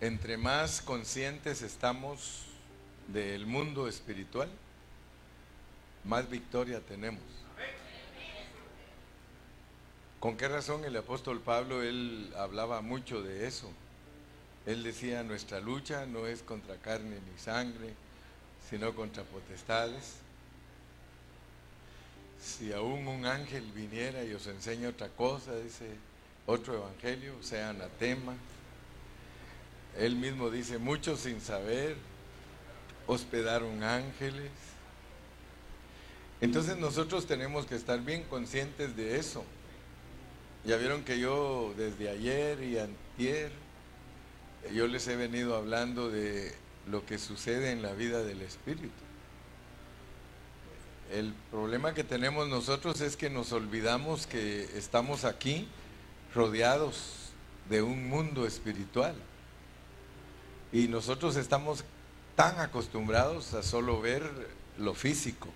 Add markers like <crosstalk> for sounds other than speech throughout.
entre más conscientes estamos del mundo espiritual, más victoria tenemos. ¿Con qué razón el apóstol Pablo, él hablaba mucho de eso? Él decía, nuestra lucha no es contra carne ni sangre, sino contra potestades. Si aún un ángel viniera y os enseña otra cosa, dice otro evangelio, sea anatema. Él mismo dice, muchos sin saber hospedaron ángeles. Entonces nosotros tenemos que estar bien conscientes de eso. Ya vieron que yo desde ayer y antier, yo les he venido hablando de lo que sucede en la vida del Espíritu. El problema que tenemos nosotros es que nos olvidamos que estamos aquí rodeados de un mundo espiritual. Y nosotros estamos tan acostumbrados a solo ver lo físico.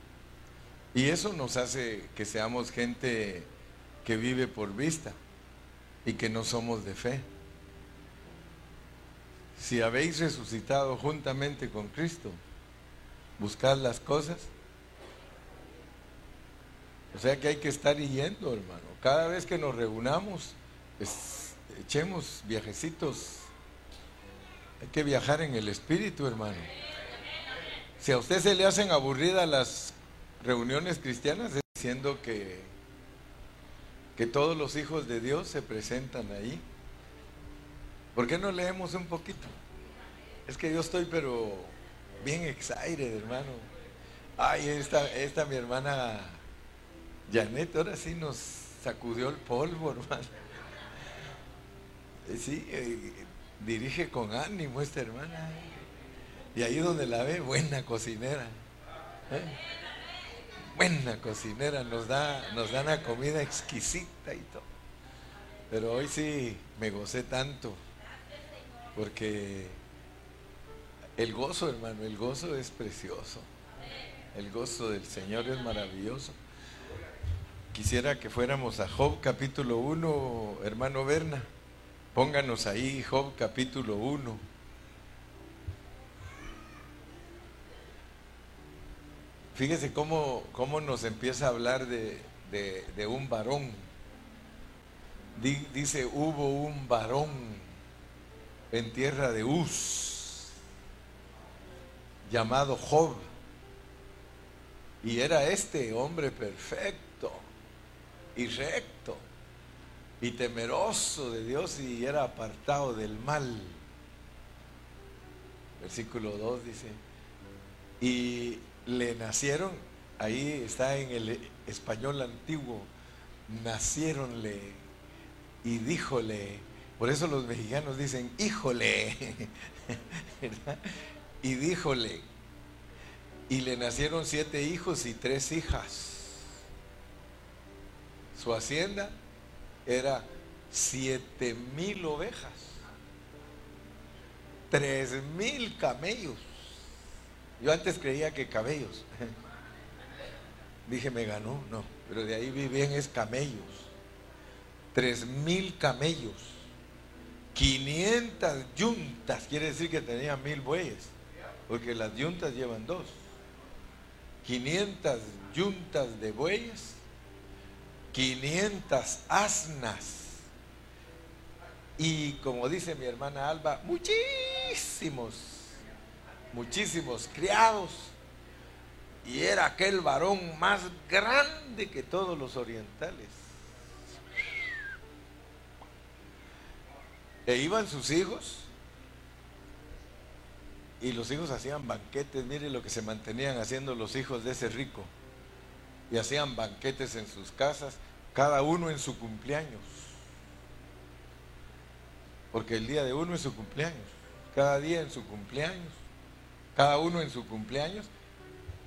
Y eso nos hace que seamos gente que vive por vista y que no somos de fe. Si habéis resucitado juntamente con Cristo, buscad las cosas. O sea que hay que estar yendo, hermano. Cada vez que nos reunamos, echemos viajecitos. Hay que viajar en el espíritu, hermano. Si a usted se le hacen aburridas las reuniones cristianas, diciendo que que todos los hijos de Dios se presentan ahí. ¿Por qué no leemos un poquito? Es que yo estoy pero bien excited, hermano. Ay, esta, esta mi hermana Janet ahora sí nos sacudió el polvo, <laughs> hermano. Eh, sí, eh, dirige con ánimo esta hermana. Y ahí donde la ve, buena cocinera. ¿Eh? buena cocinera, nos da, nos da una comida exquisita y todo. Pero hoy sí me gocé tanto, porque el gozo, hermano, el gozo es precioso. El gozo del Señor es maravilloso. Quisiera que fuéramos a Job capítulo 1, hermano Berna. Pónganos ahí Job capítulo 1. Fíjese cómo, cómo nos empieza a hablar de, un varón. Dice, hubo un varón en tierra de Uz, llamado Job. Y era este hombre perfecto y recto y temeroso de Dios y era apartado del mal. Versículo 2 dice, y le nacieron, ahí está en el español antiguo, nacieronle y díjole, por eso los mexicanos dicen, híjole, <laughs> y díjole, y le nacieron siete hijos y tres hijas. Su hacienda era siete mil ovejas, tres mil camellos yo antes creía que cabellos. <laughs> Dije, me ganó, no, pero de ahí vi bien es camellos. Tres mil camellos. 500 yuntas, quiere decir que tenía mil bueyes, porque las yuntas llevan dos. 500 yuntas de bueyes, 500 asnas. Y como dice mi hermana Alba, muchísimos muchísimos criados, y era aquel varón más grande que todos los orientales. E iban sus hijos, y los hijos hacían banquetes, mire lo que se mantenían haciendo los hijos de ese rico, y hacían banquetes en sus casas, cada uno en su cumpleaños, porque el día de uno es su cumpleaños, cada día en su cumpleaños cada uno en su cumpleaños,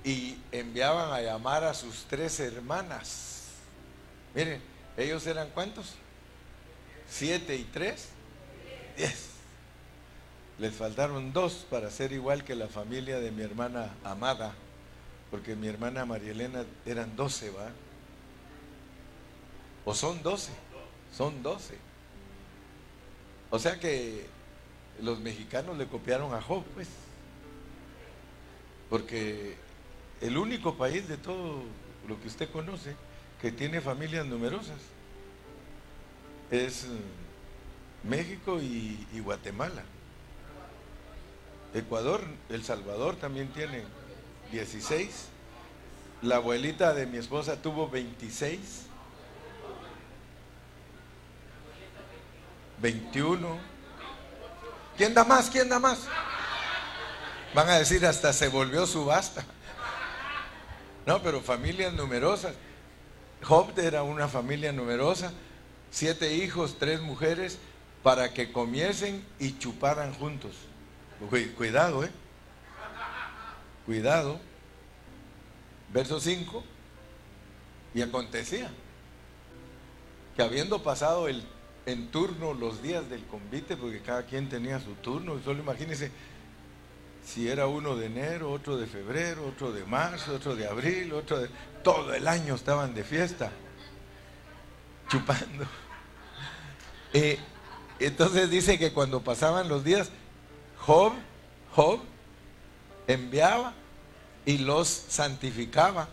y enviaban a llamar a sus tres hermanas. Miren, ellos eran cuántos? Siete y tres, diez. Les faltaron dos para ser igual que la familia de mi hermana Amada, porque mi hermana María Elena eran doce, ¿va? O son doce, son doce. O sea que los mexicanos le copiaron a Job, pues. Porque el único país de todo lo que usted conoce que tiene familias numerosas es mm, México y, y Guatemala. Ecuador, El Salvador también tiene 16. La abuelita de mi esposa tuvo 26. 21. ¿Quién da más? ¿Quién da más? Van a decir hasta se volvió subasta. No, pero familias numerosas. Job era una familia numerosa, siete hijos, tres mujeres, para que comiesen y chuparan juntos. Cuidado, ¿eh? Cuidado. Verso 5. Y acontecía que habiendo pasado el, en turno los días del convite, porque cada quien tenía su turno, solo imagínense si era uno de enero, otro de febrero, otro de marzo, otro de abril, otro de... Todo el año estaban de fiesta, chupando. <laughs> Eh, entonces dice que cuando pasaban los días, Job, Job enviaba y los santificaba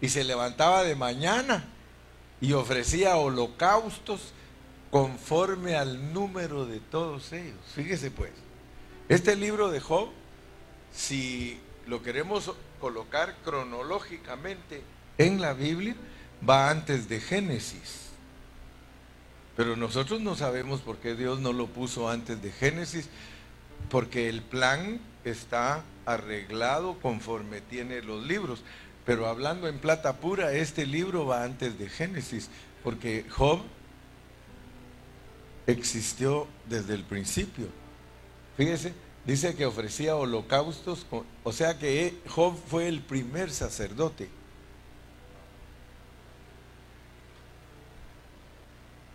y se levantaba de mañana y ofrecía holocaustos conforme al número de todos ellos. Fíjese pues, este libro de Job, si lo queremos colocar cronológicamente en la Biblia, va antes de Génesis. Pero nosotros no sabemos por qué Dios no lo puso antes de Génesis, porque el plan está arreglado conforme tiene los libros. Pero hablando en plata pura, este libro va antes de Génesis, porque Job existió desde el principio. Fíjese, dice que ofrecía holocaustos, o sea que Job fue el primer sacerdote.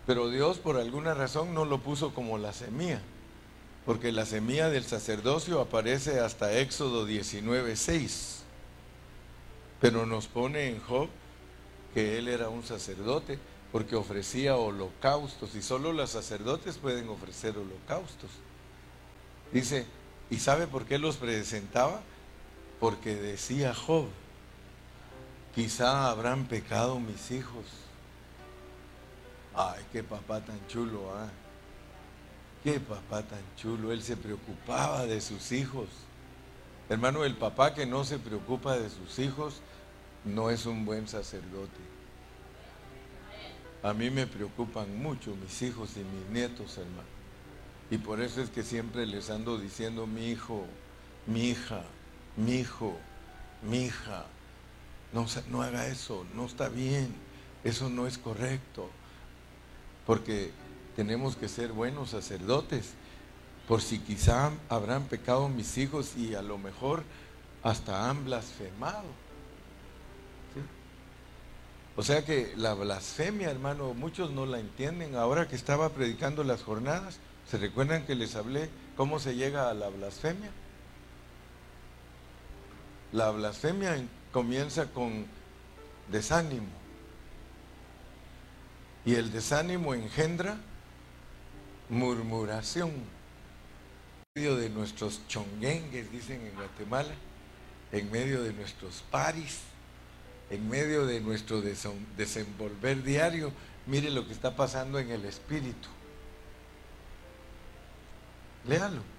Pero Dios por alguna razón no lo puso como la semilla porque la semilla del sacerdocio aparece hasta Éxodo 19:6. Pero nos pone en Job que él era un sacerdote porque ofrecía holocaustos y solo los sacerdotes pueden ofrecer holocaustos. Dice, ¿y sabe por qué los presentaba? Porque decía Job, quizá habrán pecado mis hijos. Ay, qué papá tan chulo, ¿ah? Qué papá tan chulo, él se preocupaba de sus hijos. Hermano, el papá que no se preocupa de sus hijos no es un buen sacerdote. A mí me preocupan mucho mis hijos y mis nietos, hermano. Y por eso es que siempre les ando diciendo, mi hijo, mi hija, mi hijo, mi hija, no, no haga eso, no está bien, eso no es correcto. Porque tenemos que ser buenos sacerdotes, por si quizá habrán pecado mis hijos y a lo mejor hasta han blasfemado. O sea que la blasfemia, hermano, muchos no la entienden. Ahora que estaba predicando las jornadas, ¿se recuerdan que les hablé cómo se llega a la blasfemia? La blasfemia comienza con desánimo. Y el desánimo engendra murmuración. En medio de nuestros chonguengues, dicen en Guatemala, en medio de nuestros paris, en medio de nuestro desenvolver diario, mire lo que está pasando en el espíritu. Léalo.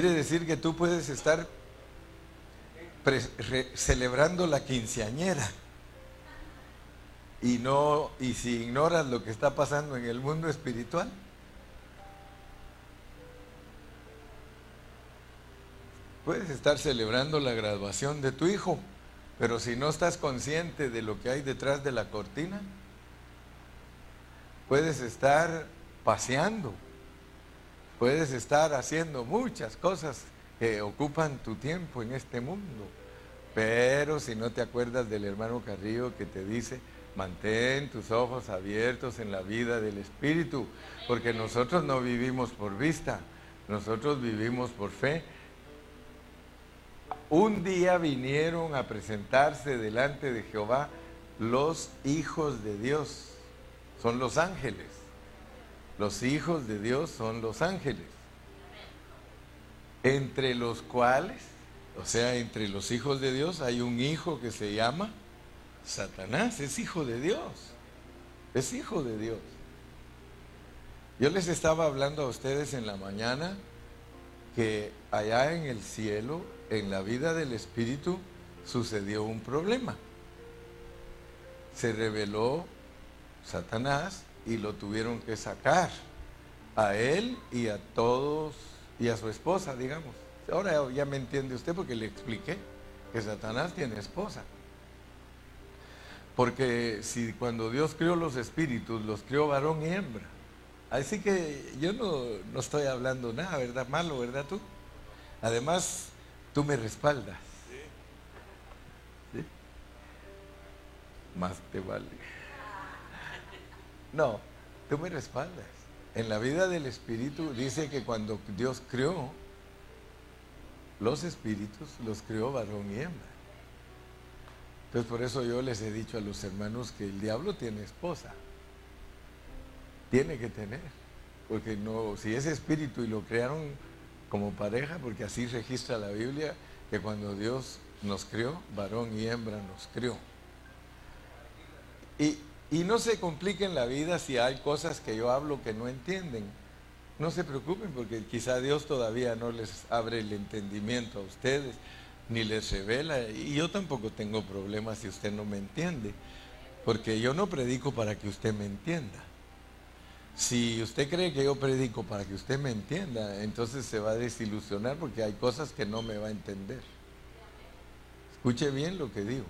Quiere decir que tú puedes estar celebrando la quinceañera y no y si ignoras lo que está pasando en el mundo espiritual. Puedes estar celebrando la graduación de tu hijo, pero si no estás consciente de lo que hay detrás de la cortina, puedes estar paseando Puedes estar haciendo muchas cosas que ocupan tu tiempo en este mundo, pero si no te acuerdas del hermano Carrillo que te dice, mantén tus ojos abiertos en la vida del Espíritu, porque nosotros no vivimos por vista, nosotros vivimos por fe. Un día vinieron a presentarse delante de Jehová los hijos de Dios, son los ángeles. Los hijos de Dios son los ángeles. Entre los cuales, o sea, entre los hijos de Dios hay un hijo que se llama Satanás, es hijo de Dios. Es hijo de Dios. Yo les estaba hablando a ustedes en la mañana que allá en el cielo, en la vida del Espíritu, sucedió un problema. Se reveló Satanás y lo tuvieron que sacar a él y a todos y a su esposa, digamos. Ahora ya me entiende usted porque le expliqué que Satanás tiene esposa. Porque si cuando Dios creó los espíritus, los creó varón y hembra. Así que yo no, no estoy hablando nada, ¿verdad? Malo, ¿verdad tú? Además, tú me respaldas. ¿Sí? Más te vale. No, tú me respaldas. En la vida del Espíritu dice que cuando Dios creó los espíritus, los creó varón y hembra. Entonces por eso yo les he dicho a los hermanos que el diablo tiene esposa. Tiene que tener. Porque no, si es espíritu y lo crearon como pareja, porque así registra la Biblia, que cuando Dios nos creó, varón y hembra nos creó. Y, y no se compliquen la vida si hay cosas que yo hablo que no entienden. No se preocupen porque quizá Dios todavía no les abre el entendimiento a ustedes ni les revela. Y yo tampoco tengo problemas si usted no me entiende, porque yo no predico para que usted me entienda. Si usted cree que yo predico para que usted me entienda, entonces se va a desilusionar porque hay cosas que no me va a entender. Escuche bien lo que digo.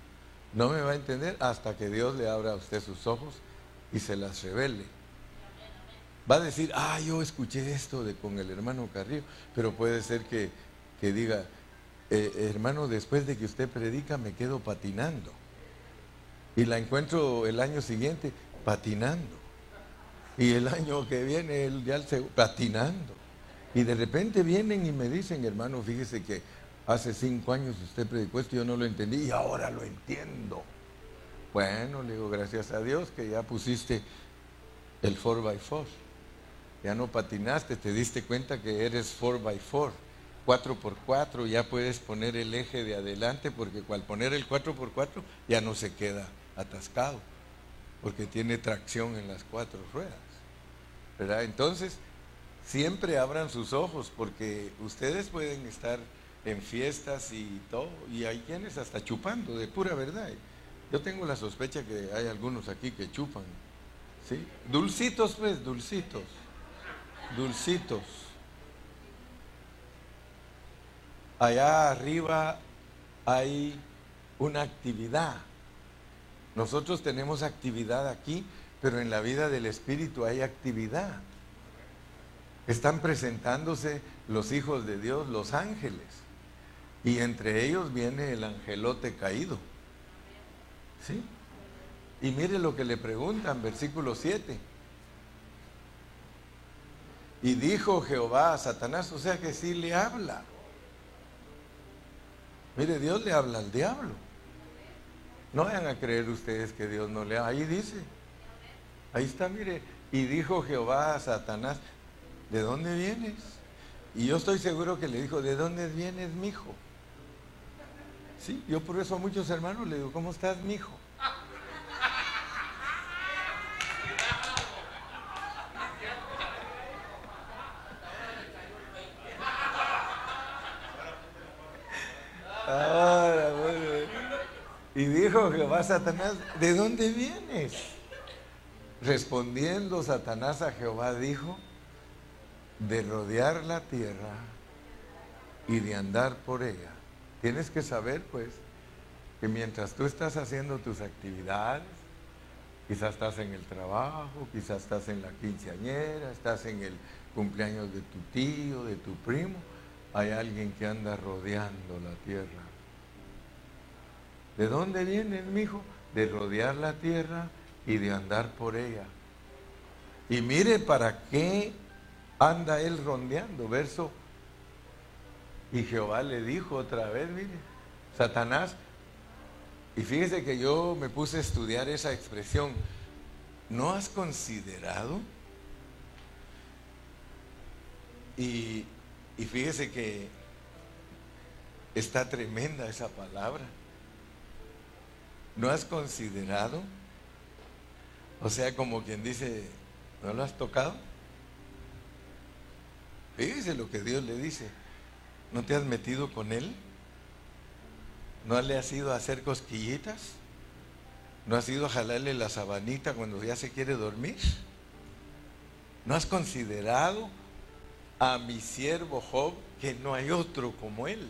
No me va a entender hasta que Dios le abra a usted sus ojos y se las revele. Va a decir, ah, yo escuché esto de con el hermano Carrillo, pero puede ser que, que diga, eh, hermano, después de que usted predica me quedo patinando. Y la encuentro el año siguiente patinando. Y el año que viene, el, ya el, patinando. Y de repente vienen y me dicen, hermano, fíjese que hace cinco años usted predicó esto, yo no lo entendí y ahora lo entiendo. Bueno, le digo, gracias a Dios que ya pusiste el 4x4. Ya no patinaste, te diste cuenta que eres 4x4. 4x4 ya puedes poner el eje de adelante porque al poner el 4x4 ya no se queda atascado porque tiene tracción en las cuatro ruedas. ¿verdad? Entonces, siempre abran sus ojos porque ustedes pueden estar en fiestas y todo y hay quienes hasta chupando de pura verdad. Yo tengo la sospecha que hay algunos aquí que chupan. ¿sí? Dulcitos pues, dulcitos. Dulcitos. allá arriba hay una actividad. Nosotros tenemos actividad aquí, pero en la vida del Espíritu hay actividad. Están presentándose los hijos de Dios, los ángeles. Y entre ellos viene el angelote caído. ¿Sí? Y mire lo que le preguntan, versículo 7. Y dijo Jehová a Satanás, o sea que sí le habla. Mire, Dios le habla al diablo. No vayan a creer ustedes que Dios no le habla. Ahí dice. Ahí está, mire. Y dijo Jehová a Satanás, ¿de dónde vienes? Y yo estoy seguro que le dijo, ¿de dónde vienes, mi hijo? Sí, yo por eso a muchos hermanos le digo, ¿cómo estás, mi hijo? Y dijo Jehová Satanás, ¿de dónde vienes? Respondiendo Satanás a Jehová dijo, de rodear la tierra y de andar por ella. Tienes que saber pues que mientras tú estás haciendo tus actividades, quizás estás en el trabajo, quizás estás en la quinceañera, estás en el cumpleaños de tu tío, de tu primo, hay alguien que anda rodeando la tierra. ¿De dónde viene mi hijo? De rodear la tierra y de andar por ella. Y mire para qué anda él rondeando, verso. Y Jehová le dijo otra vez, mire, Satanás, y fíjese que yo me puse a estudiar esa expresión, ¿no has considerado? Y, y fíjese que está tremenda esa palabra. ¿No has considerado? O sea, como quien dice, ¿no lo has tocado? Fíjese lo que Dios le dice. ¿No te has metido con Él? ¿No le has ido a hacer cosquillitas? ¿No has ido a jalarle la sabanita cuando ya se quiere dormir? ¿No has considerado a mi siervo Job que no hay otro como él?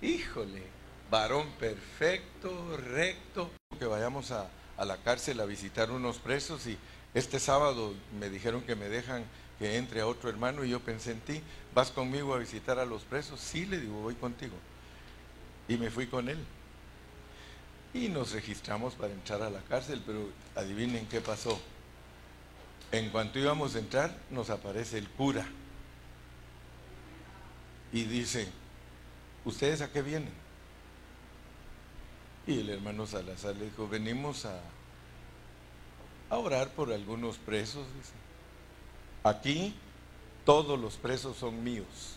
Híjole, varón perfecto, recto. Que vayamos a, a la cárcel a visitar unos presos y este sábado me dijeron que me dejan que entre a otro hermano y yo pensé en ti, ¿vas conmigo a visitar a los presos? Sí, le digo, voy contigo. Y me fui con él. Y nos registramos para entrar a la cárcel, pero adivinen qué pasó. En cuanto íbamos a entrar, nos aparece el cura. Y dice, ¿ustedes a qué vienen? Y el hermano Salazar le dijo, venimos a, orar por algunos presos. Dice. Aquí todos los presos son míos.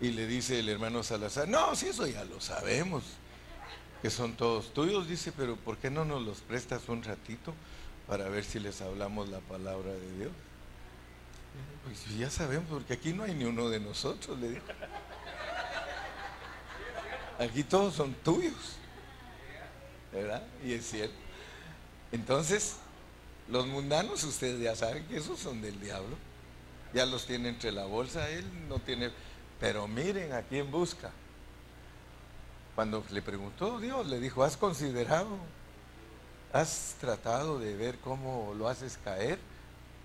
Y le dice el hermano Salazar, no, si eso ya lo sabemos, que son todos tuyos, dice, pero ¿por qué no nos los prestas un ratito para ver si les hablamos la palabra de Dios? Pues ya sabemos, porque aquí no hay ni uno de nosotros, le dijo. Aquí todos son tuyos, ¿verdad? Y es cierto. Entonces, los mundanos, ustedes ya saben que esos son del diablo. Ya los tiene entre la bolsa, él no tiene... Pero miren a quién busca. Cuando le preguntó Dios, le dijo, ¿has considerado? ¿Has tratado de ver cómo lo haces caer?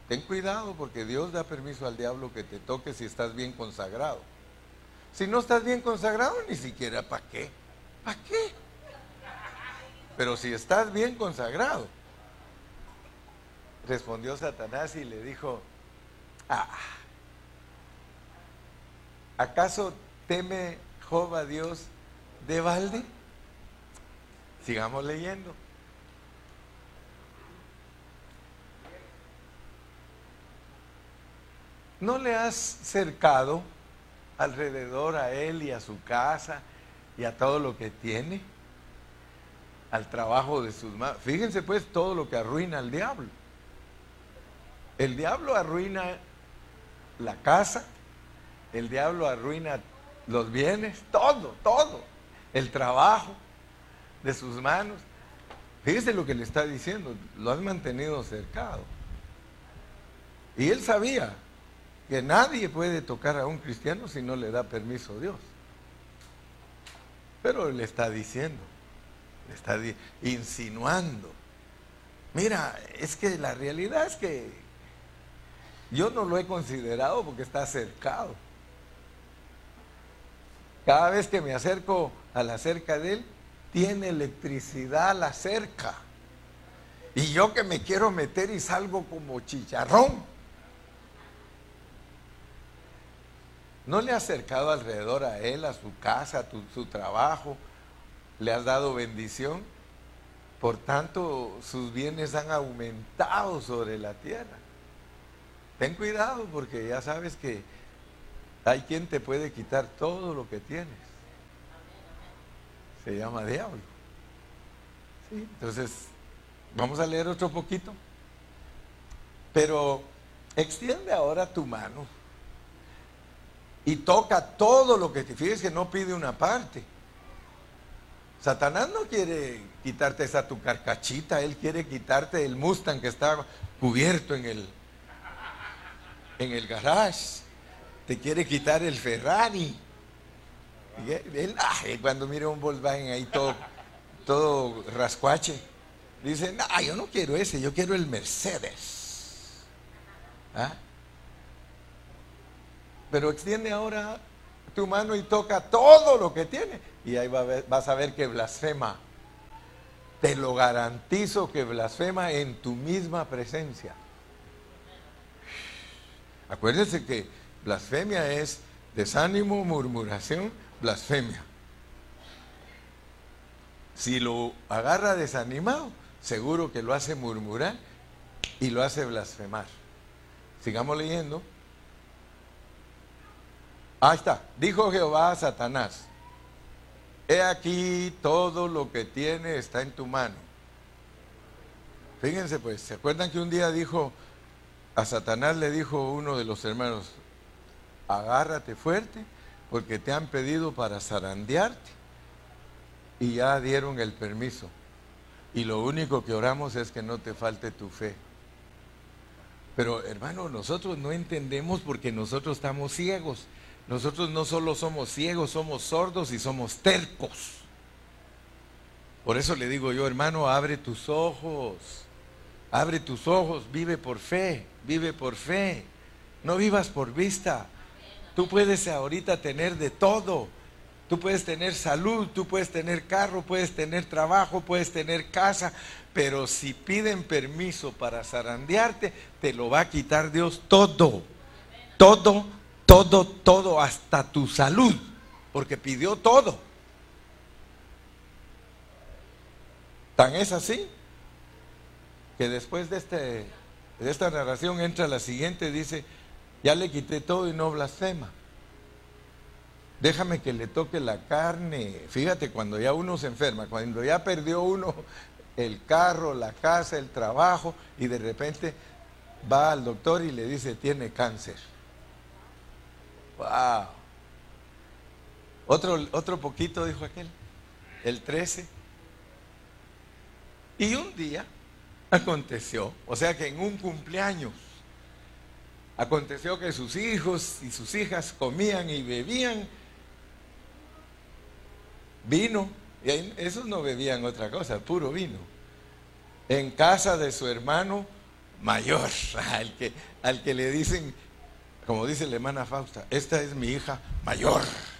Ten cuidado porque Dios da permiso al diablo que te toque si estás bien consagrado. Si no estás bien consagrado, ni siquiera ¿para qué? ¿Para qué? Pero si estás bien consagrado, respondió Satanás y le dijo, ah, ¿acaso teme Job a Dios de balde? Sigamos leyendo. ¿No le has cercado alrededor a él y a su casa y a todo lo que tiene? Al trabajo de sus manos. Fíjense pues todo lo que arruina al diablo. El diablo arruina la casa, el diablo arruina los bienes, todo, todo. El trabajo de sus manos. Fíjese lo que le está diciendo, lo has mantenido cercado. Y él sabía que nadie puede tocar a un cristiano si no le da permiso a Dios. Pero le está diciendo, le está insinuando. Mira, es que la realidad es que yo no lo he considerado porque está cercado. Cada vez que me acerco a la cerca de él, tiene electricidad la cerca. Y yo que me quiero meter y salgo como chicharrón. ¿No le has acercado alrededor a él, a su casa, a su trabajo? ¿Le has dado bendición? Por tanto, sus bienes han aumentado sobre la tierra. Ten cuidado porque ya sabes que hay quien te puede quitar todo lo que tienes. Se llama diablo. Entonces, vamos a leer otro poquito. Pero extiende ahora tu mano y toca todo lo que te fíjes que no pide una parte. Satanás no quiere quitarte esa tu carcachita, él quiere quitarte el Mustang que está cubierto en el, en el garage, te quiere quitar el Ferrari. Y cuando mira un Volkswagen ahí todo, todo rascuache, dice, no, yo no quiero ese, yo quiero el Mercedes. ¿Ah? Pero extiende ahora tu mano y toca todo lo que tiene. Y ahí vas a ver que blasfema. Te lo garantizo que blasfema en tu misma presencia. Acuérdense que blasfemia es desánimo, murmuración, blasfemia. Si lo agarra desanimado, seguro que lo hace murmurar y lo hace blasfemar. Sigamos leyendo. Ahí está. Dijo Jehová a Satanás, he aquí todo lo que tiene está en tu mano. Fíjense pues, ¿se acuerdan que un día dijo, a Satanás le dijo uno de los hermanos, agárrate fuerte porque te han pedido para zarandearte y ya dieron el permiso. Y lo único que oramos es que no te falte tu fe. Pero hermano, nosotros no entendemos porque nosotros estamos ciegos. Nosotros no solo somos ciegos, somos sordos y somos tercos. Por eso le digo yo, hermano, abre tus ojos. Abre tus ojos, vive por fe, vive por fe. No vivas por vista. Tú puedes ahorita tener de todo. Tú puedes tener salud, tú puedes tener carro, puedes tener trabajo, puedes tener casa, pero si piden permiso para zarandearte, te lo va a quitar Dios todo. Todo, todo, todo, hasta tu salud, porque pidió todo. Tan es así que después de, este, de esta narración entra la siguiente, dice, ya le quité todo y no blasfema. Déjame que le toque la carne. Fíjate, cuando ya uno se enferma, cuando ya perdió uno el carro, la casa, el trabajo, y de repente va al doctor y le dice, tiene cáncer. ¡Wow! Otro, otro poquito, dijo aquel, el 13. Y un día aconteció, o sea que en un cumpleaños, aconteció que sus hijos y sus hijas comían y bebían vino, y esos no bebían otra cosa, puro vino, en casa de su hermano mayor, <laughs> al que, al que le dicen, como dice la hermana Fausta, esta es mi hija mayor. <laughs>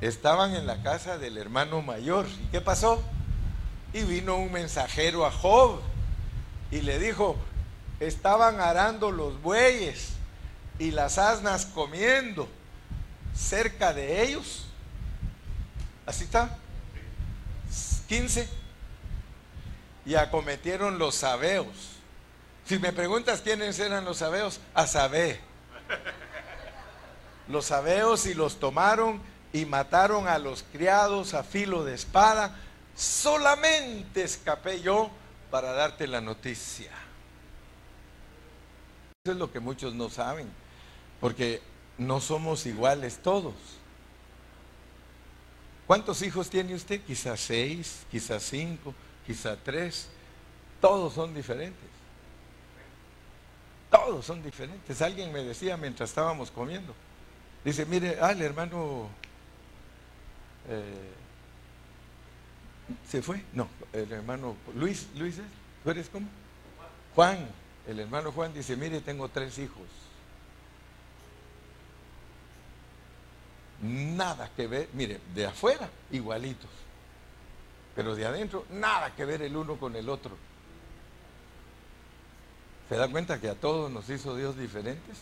Estaban en la casa del hermano mayor. ¿Y qué pasó? Y vino un mensajero a Job y le dijo, estaban arando los bueyes y las asnas comiendo cerca de ellos. Así está. 15. Y acometieron los sabeos. Si me preguntas quiénes eran los sabeos, a Sabé. Los sabeos y los tomaron y mataron a los criados a filo de espada solamente escapé yo para darte la noticia. Eso es lo que muchos no saben, porque no somos iguales todos. ¿Cuántos hijos tiene usted? Quizás seis, quizás cinco, quizás tres. Todos son diferentes. Todos son diferentes. Alguien me decía mientras estábamos comiendo. Dice, mire, ah, el hermano eh, ¿Se fue? No, el hermano Luis, Luis, ¿tú eres cómo? Juan, el hermano Juan dice, mire, tengo tres hijos. Nada que ver, mire, de afuera igualitos, pero de adentro nada que ver el uno con el otro. ¿Se da cuenta que a todos nos hizo Dios diferentes?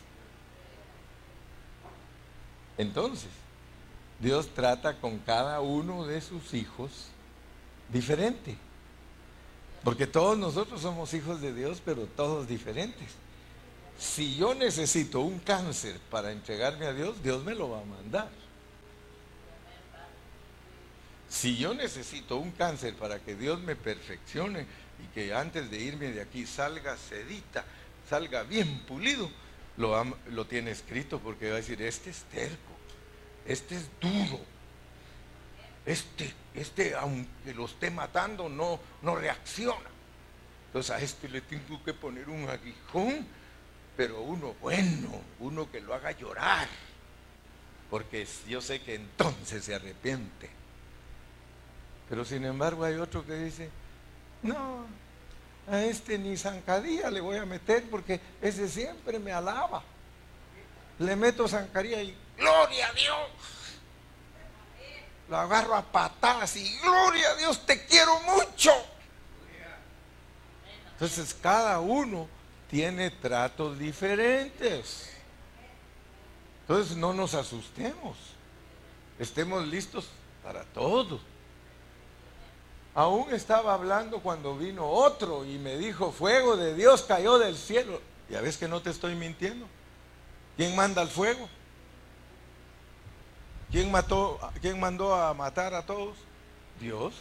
Entonces, Dios trata con cada uno de sus hijos diferente. Porque todos nosotros somos hijos de Dios, pero todos diferentes. Si yo necesito un cáncer para entregarme a Dios, Dios me lo va a mandar. Si yo necesito un cáncer para que Dios me perfeccione y que antes de irme de aquí salga sedita, salga bien pulido, lo, lo tiene escrito porque va a decir, este es terco, este es duro, este, este, aunque lo esté matando, no, no reacciona. Entonces a este le tengo que poner un aguijón, pero uno bueno, uno que lo haga llorar, porque yo sé que entonces se arrepiente. Pero sin embargo hay otro que dice, no, a este ni zancadilla le voy a meter porque ese siempre me alaba. Le meto zancadilla y gloria a Dios lo agarro a patadas y gloria a Dios, te quiero mucho. Entonces cada uno tiene tratos diferentes. Entonces no nos asustemos. Estemos listos para todo. Aún estaba hablando cuando vino otro y me dijo, fuego de Dios cayó del cielo. Ya ves que no te estoy mintiendo. ¿Quién manda el fuego? ¿Quién, mató, ¿Quién mandó a matar a todos? Dios.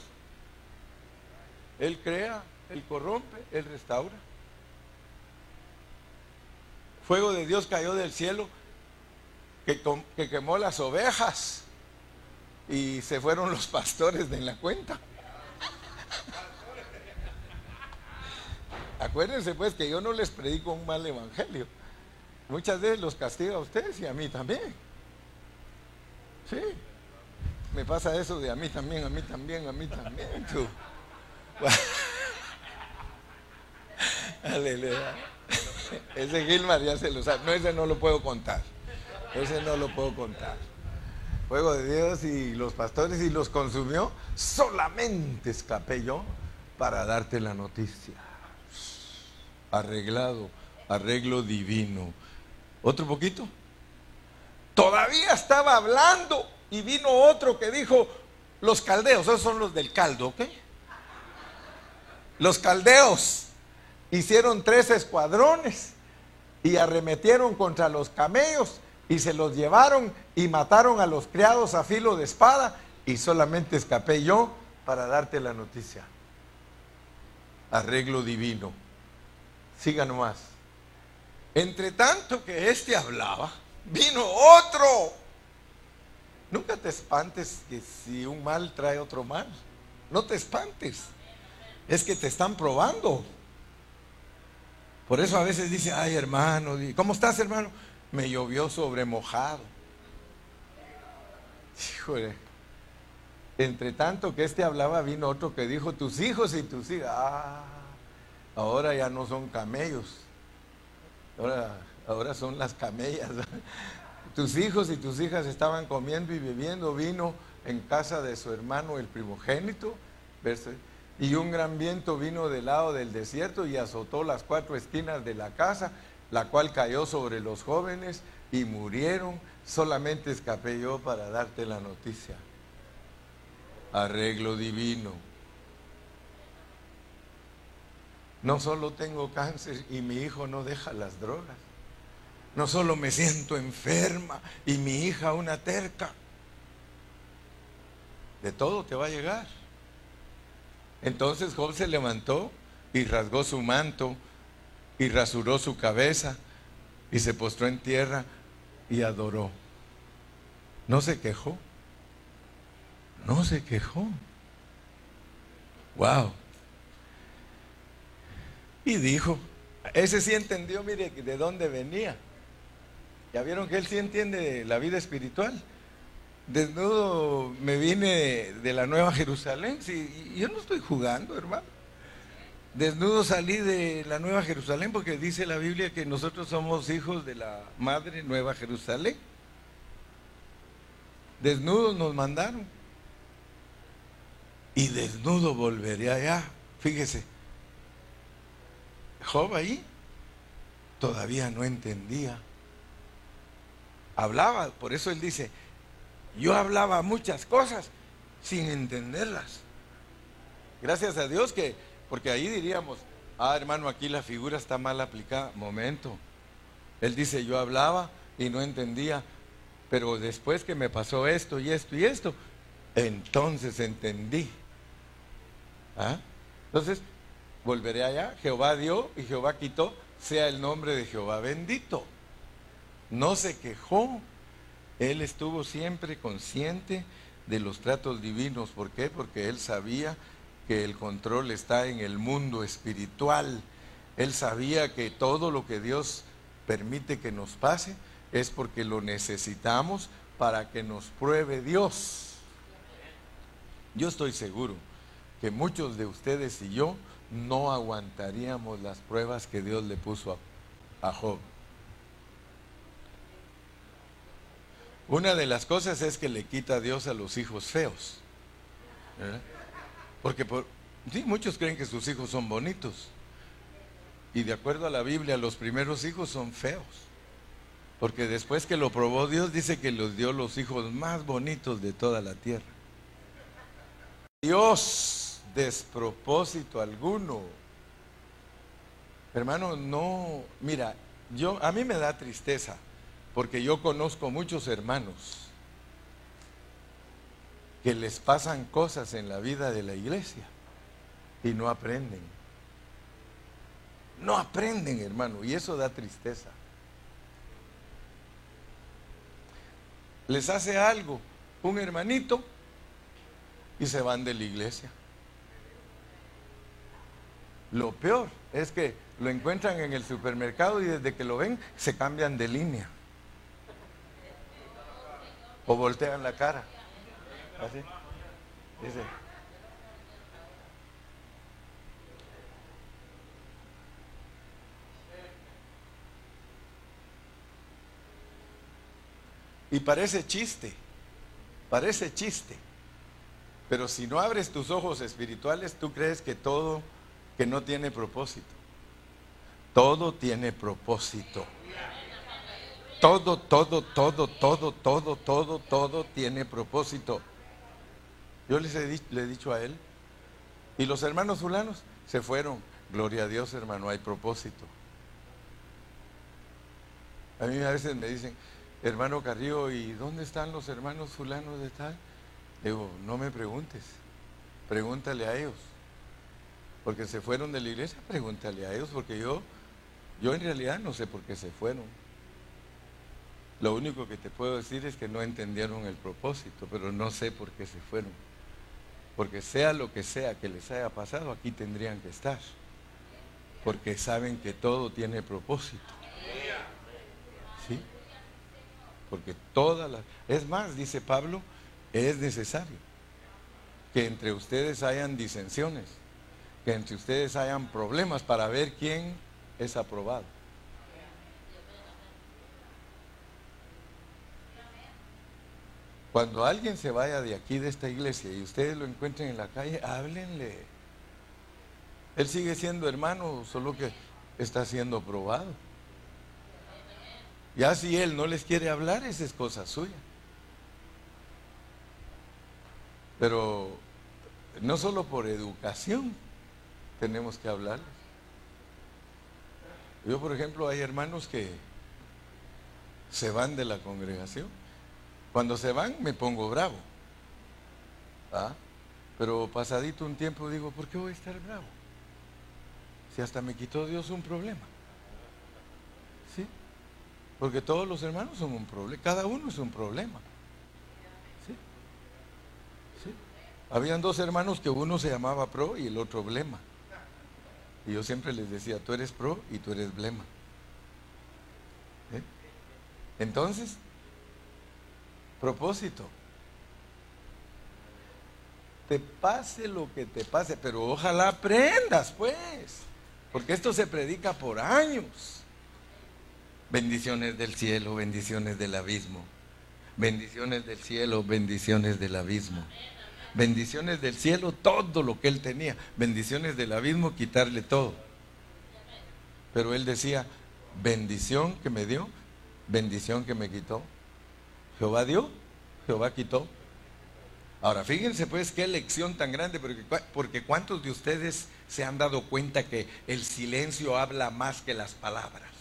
Él crea, Él corrompe, Él restaura. Fuego de Dios cayó del cielo que, que quemó las ovejas y se fueron los pastores de la cuenta. Acuérdense pues que yo no les predico un mal evangelio. Muchas veces los castigo a ustedes y a mí también. Sí. Me pasa eso de a mí también, a mí también, a mí también. <laughs> Aleluya. Ese Gilmar ya se lo sabe. No, ese no lo puedo contar. Ese no lo puedo contar. Fuego de Dios y los pastores y los consumió. Solamente escapé yo para darte la noticia arreglado, arreglo divino. ¿Otro poquito? Todavía estaba hablando y vino otro que dijo, los caldeos, esos son los del caldo, ¿ok? Los caldeos hicieron tres escuadrones y arremetieron contra los camellos y se los llevaron y mataron a los criados a filo de espada y solamente escapé yo para darte la noticia. Arreglo divino. Siga nomás. Entre tanto que éste hablaba, vino otro. Nunca te espantes que si un mal trae otro mal. No te espantes. Es que te están probando. Por eso a veces dice, ay hermano, ¿cómo estás hermano? Me llovió sobre mojado. Híjole. Entre tanto que este hablaba, vino otro que dijo, tus hijos y tus hijas. Ah, Ahora ya no son camellos. Ahora, ahora son las camellas. <laughs> Tus hijos y tus hijas estaban comiendo y bebiendo vino en casa de su hermano el primogénito. Y un gran viento vino del lado del desierto y azotó las cuatro esquinas de la casa, la cual cayó sobre los jóvenes y murieron. Solamente escapé yo para darte la noticia. Arreglo divino. No solo tengo cáncer y mi hijo no deja las drogas. No solo me siento enferma y mi hija una terca. De todo te va a llegar. Entonces Job se levantó y rasgó su manto y rasuró su cabeza y se postró en tierra y adoró. No se quejó. No se quejó. Wow. Y dijo, ese sí entendió, mire, de dónde venía. Ya vieron que él sí entiende la vida espiritual. Desnudo me vine de la Nueva <laughs> Jerusalén. Sí, yo no estoy jugando, hermano. Desnudo salí de la Nueva Jerusalén porque dice la Biblia que nosotros somos hijos de la Madre Nueva Jerusalén. Desnudos nos mandaron. Y desnudo volveré allá. Fíjese, Job ahí todavía no entendía. Hablaba, por eso él dice, yo hablaba muchas cosas sin entenderlas. Gracias a Dios que, porque ahí diríamos, ah hermano, aquí la figura está mal aplicada. Momento. Él dice, yo hablaba y no entendía, pero después que me pasó esto y esto y esto, entonces entendí. ¿Ah? Entonces, volveré allá. Jehová dio y Jehová quitó, sea el nombre de Jehová bendito. No se quejó. Él estuvo siempre consciente de los tratos divinos. ¿Por qué? Porque él sabía que el control está en el mundo espiritual. Él sabía que todo lo que Dios permite que nos pase es porque lo necesitamos para que nos pruebe Dios. Yo estoy seguro que muchos de ustedes y yo no aguantaríamos las pruebas que Dios le puso a, Job. Una de las cosas es que le quita a Dios a los hijos feos. Porque por, sí, muchos creen que sus hijos son bonitos. Y de acuerdo a la Biblia, los primeros hijos son feos. Porque después que lo probó Dios, dice que los dio los hijos más bonitos de toda la tierra. Dios, despropósito alguno. Hermano, no, mira, yo a mí me da tristeza porque yo conozco muchos hermanos que les pasan cosas en la vida de la iglesia y no aprenden. No aprenden, hermano, y eso da tristeza. Les hace algo un hermanito y se van de la iglesia. Lo peor es que lo encuentran en el supermercado y desde que lo ven se cambian de línea. O voltean la cara. Así. Dice. Y parece chiste, parece chiste. Pero si no abres tus ojos espirituales, tú crees que todo, que no tiene propósito. Todo tiene propósito. Todo, todo, todo, todo, todo, todo, todo tiene propósito. Yo les he, le he dicho a él, y los hermanos fulanos se fueron. Gloria a Dios, hermano, hay propósito. A mí a veces me dicen, hermano Carrillo, ¿y dónde están los hermanos fulanos de tal? Digo, no me preguntes, pregúntale a ellos. Porque se fueron de la iglesia, pregúntale a ellos, porque yo, yo en realidad no sé por qué se fueron. Lo único que te puedo decir es que no entendieron el propósito, pero no sé por qué se fueron. Porque sea lo que sea que les haya pasado, aquí tendrían que estar. Porque saben que todo tiene propósito. ¿Sí? Porque todas las... Es más, dice Pablo, es necesario que entre ustedes hayan disensiones, que entre ustedes hayan problemas para ver quién es aprobado. Cuando alguien se vaya de aquí, de esta iglesia, y ustedes lo encuentren en la calle, háblenle. Él sigue siendo hermano, solo que está siendo probado. Ya si él no les quiere hablar, esa es cosa suya. Pero no solo por educación tenemos que hablarles. Yo, por ejemplo, hay hermanos que se van de la congregación cuando se van me pongo bravo. ¿Ah? Pero pasadito un tiempo digo, ¿por qué voy a estar bravo? Si hasta me quitó Dios un problema. ¿Sí? Porque todos los hermanos son un problema, cada uno es un problema. ¿Sí? Habían dos hermanos que uno se llamaba pro y el otro blema. Y yo siempre les decía, tú eres pro y tú eres blema. ¿Sí? Entonces, propósito. Te pase lo que te pase, pero ojalá aprendas, pues, porque esto se predica por años. Bendiciones del cielo, bendiciones del abismo. Bendiciones del cielo, bendiciones del abismo. Bendiciones del cielo, todo lo que él tenía. Bendiciones del abismo, quitarle todo. Pero él decía, bendición que me dio, bendición que me quitó. Jehová dio, Jehová quitó. Ahora, fíjense pues qué lección tan grande, porque, porque ¿cuántos de ustedes se han dado cuenta que el silencio habla más que las palabras?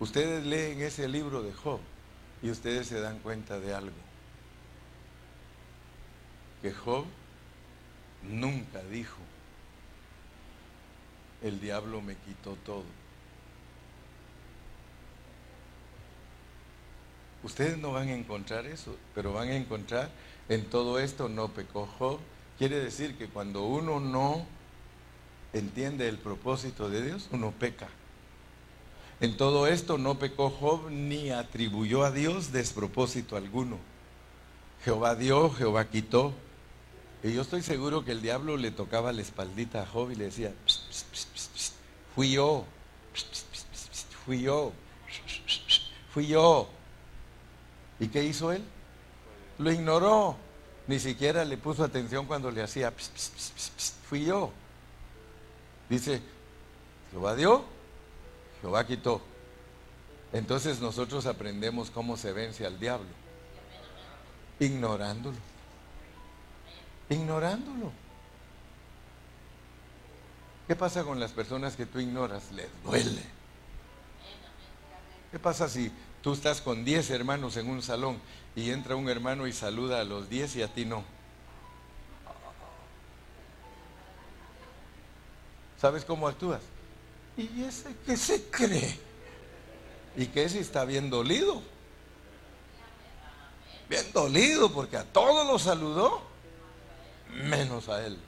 Ustedes leen ese libro de Job y ustedes se dan cuenta de algo. Que Job nunca dijo, el diablo me quitó todo. Ustedes no van a encontrar eso, pero van a encontrar en todo esto no pecó Job. Quiere decir que cuando uno no entiende el propósito de Dios, uno peca. En todo esto no pecó Job ni atribuyó a Dios despropósito alguno. Jehová dio, Jehová quitó. Y yo estoy seguro que el diablo le tocaba la espaldita a Job y le decía, fui yo, fui yo, fui yo. ¿Y qué hizo él? Lo ignoró. Ni siquiera le puso atención cuando le hacía, fui yo. Dice, Jehová dio, Jehová quitó. Entonces nosotros aprendemos cómo se vence al diablo. Ignorándolo. Ignorándolo. ¿Qué pasa con las personas que tú ignoras? Les duele. ¿Qué pasa si tú estás con 10 hermanos en un salón y entra un hermano y saluda a los 10 y a ti no? ¿Sabes cómo actúas? ¿Y ese qué se cree? ¿Y qué si está bien dolido? Bien dolido porque a todos los saludó, menos a él.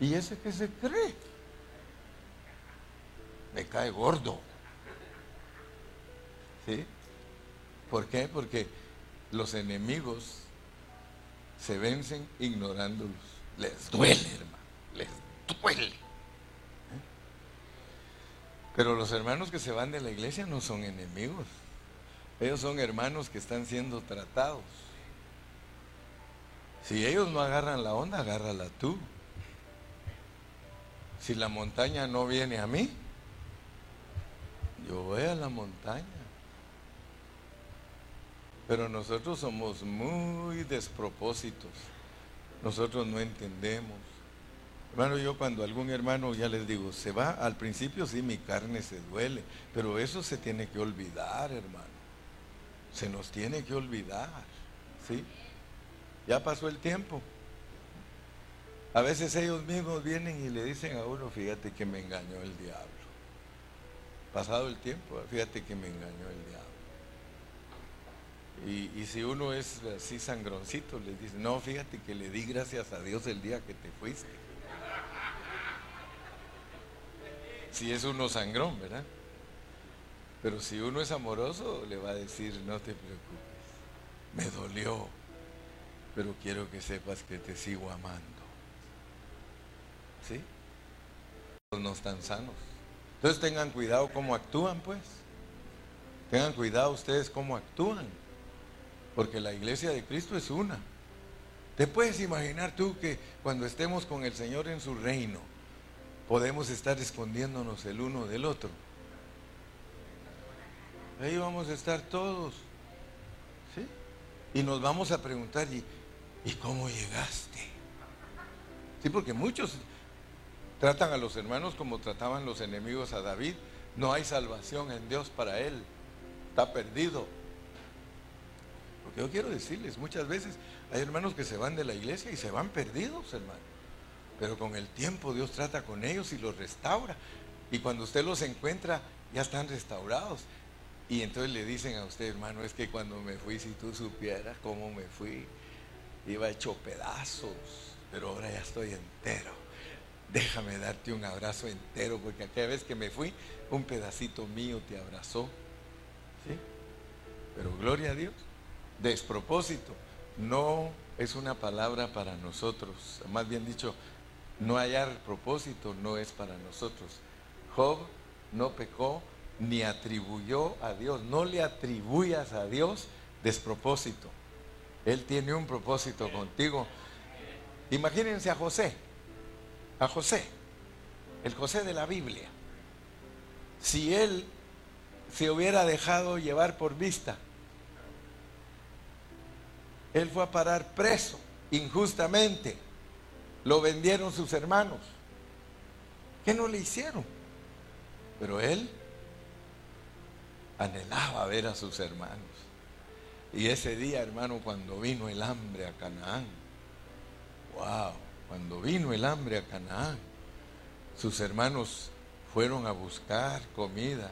¿Y ese qué se cree? Me cae gordo. ¿Sí? ¿Por qué? Porque los enemigos se vencen ignorándolos. Les duele, hermano. Les duele. Pero los hermanos que se van de la iglesia no son enemigos. Ellos son hermanos que están siendo tratados. Si ellos no agarran la onda, agárrala tú. Si la montaña no viene a mí, yo voy a la montaña. Pero nosotros somos muy despropósitos. Nosotros no entendemos. Hermano, yo cuando algún hermano, ya les digo, se va, al principio sí mi carne se duele, pero eso se tiene que olvidar, hermano. Se nos tiene que olvidar, ¿sí? Ya pasó el tiempo. A veces ellos mismos vienen y le dicen a uno, fíjate que me engañó el diablo. Pasado el tiempo, fíjate que me engañó el diablo. Y, si uno es así sangroncito, le dice, no, fíjate que le di gracias a Dios el día que te fuiste. si es uno sangrón, ¿verdad? Pero si uno es amoroso, le va a decir, no te preocupes, me dolió, pero quiero que sepas que te sigo amando. ¿Sí? No están sanos. Entonces tengan cuidado cómo actúan, pues. Tengan cuidado ustedes cómo actúan. Porque la iglesia de Cristo es una. ¿Te puedes imaginar tú que cuando estemos con el Señor en su reino, podemos estar escondiéndonos el uno del otro. Ahí vamos a estar todos. ¿Sí? Y nos vamos a preguntar, ¿y, ¿y cómo llegaste? Sí, porque muchos tratan a los hermanos como trataban los enemigos a David. No hay salvación en Dios para él. Está perdido. Yo quiero decirles, muchas veces hay hermanos que se van de la iglesia y se van perdidos, hermano. Pero con el tiempo Dios trata con ellos y los restaura. Y cuando usted los encuentra, ya están restaurados. Y entonces le dicen a usted, hermano, es que cuando me fui, si tú supieras cómo me fui, iba hecho pedazos, pero ahora ya estoy entero. Déjame darte un abrazo entero, porque aquella vez que me fui, un pedacito mío te abrazó. ¿Sí? Pero gloria a Dios, despropósito, no es una palabra para nosotros. Más bien dicho, no hallar propósito no es para nosotros. Job no pecó ni atribuyó a Dios. No le atribuyas a Dios despropósito. Él tiene un propósito contigo. Imagínense a José, a José, el José de la Biblia. Si él se hubiera dejado llevar por vista, él fue a parar preso injustamente lo vendieron sus hermanos. ¿Qué no le hicieron? Pero él anhelaba ver a sus hermanos. Y ese día, hermano, cuando vino el hambre a Canaán, wow, cuando vino el hambre a Canaán, sus hermanos fueron a buscar comida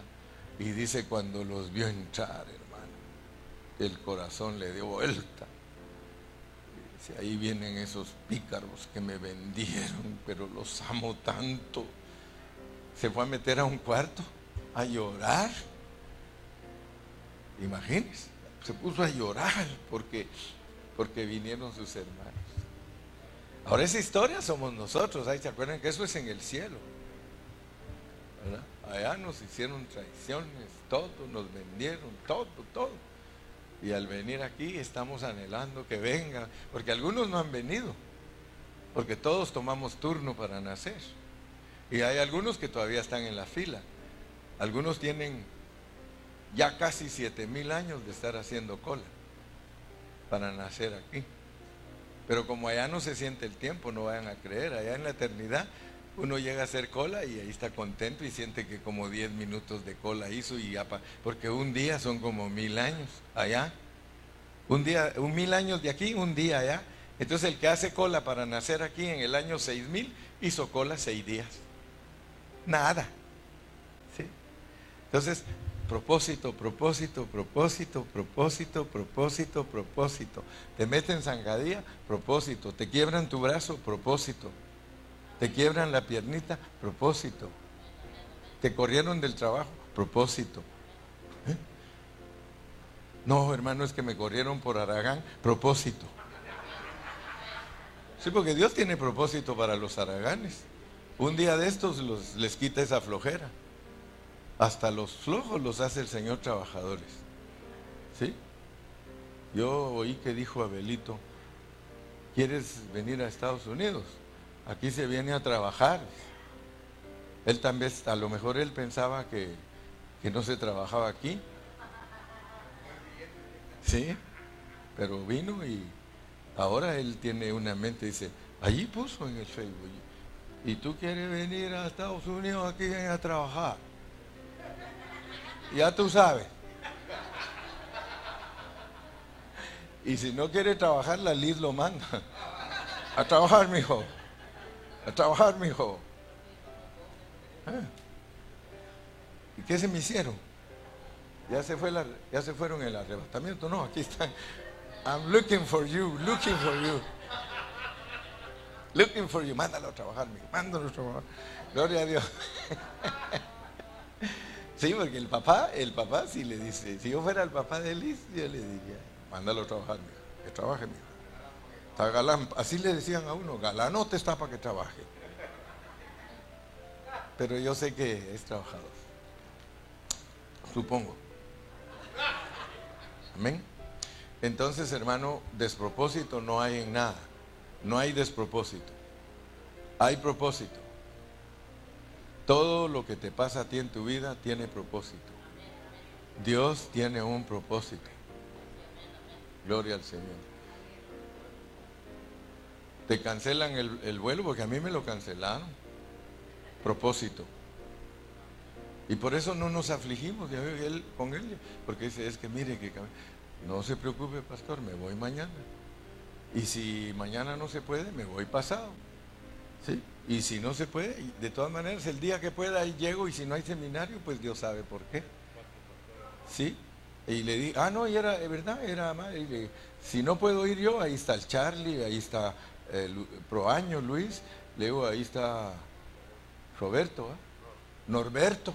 y dice cuando los vio entrar, hermano, el corazón le dio vuelta ahí vienen esos pícaros que me vendieron, <laughs> pero los amo tanto. Se fue a meter a un cuarto a llorar. Imagínense, se puso a llorar porque, porque vinieron sus hermanos. Ahora esa historia somos nosotros, ahí se acuerdan que eso es en el cielo. Allá nos hicieron traiciones, todo, nos vendieron, todo, todo. Y al venir aquí estamos anhelando que venga, porque algunos no han venido, porque todos tomamos turno para nacer. Y hay algunos que todavía están en la fila. Algunos tienen ya casi siete mil años de estar haciendo cola para nacer aquí. Pero como allá no se siente el tiempo, no vayan a creer, allá en la eternidad uno llega a hacer cola y ahí está contento y siente que como 10 minutos de cola hizo y ya, porque un día son como mil años allá. Un día, un mil años de aquí, un día allá. Entonces el que hace cola para nacer aquí en el año mil hizo cola seis días. Nada. ¿Sí? Entonces, propósito, propósito, propósito, propósito, propósito, propósito. Te meten zangadía, propósito. Te quiebran tu brazo, propósito. Te quiebran la piernita, propósito. Te corrieron del trabajo, propósito. ¿Eh? No, hermano, es que me corrieron por Aragán, propósito. Sí, porque Dios tiene propósito para los araganes. Un día de estos les quita esa flojera. Hasta los flojos los hace el Señor trabajadores. ¿Sí? Yo oí que dijo Abelito, ¿quieres venir a Estados Unidos? Aquí se viene a trabajar. Él también, a lo mejor él pensaba que, no se trabajaba aquí. Sí, pero vino y ahora él tiene una mente, dice, allí puso en el Facebook, y tú quieres venir a Estados Unidos aquí a trabajar. Ya tú sabes. Y si no quiere trabajar, la Liz lo manda. A trabajar, mijo a trabajar, mi hijo. Ah. ¿Y qué se me hicieron? Ya se, fue ya se fueron el arrebatamiento. No, aquí están. I'm looking for you, looking for you. Looking for you. Mándalo a trabajar, mi Mándalo a trabajar. Gloria a Dios. <laughs> Sí, porque el papá, el papá sí le dice, si yo fuera el papá de Liz, yo le diría, mándalo a trabajar, mi Que trabaje, mi galán. Así le decían a uno, te está para que trabaje. Pero yo sé que es trabajador. Supongo. Amén. Entonces, hermano, despropósito no hay en nada. No hay despropósito. Hay propósito. Todo lo que te pasa a ti en tu vida tiene propósito. Dios tiene un propósito. Gloria al Señor te cancelan el, vuelo porque a mí me lo cancelaron. Propósito. Y por eso no nos afligimos él, con él, porque dice, es que mire que no se preocupe, pastor, me voy mañana. Y si mañana no se puede, me voy pasado. ¿Sí? Y si no se puede, de todas maneras, el día que pueda, ahí llego y si no hay seminario, pues Dios sabe por qué. ¿Sí? Y le di, ah, no, y era, verdad, era si no puedo ir yo, ahí está el Charlie, ahí está el Proaño, Luis, le ahí está Roberto, Norberto.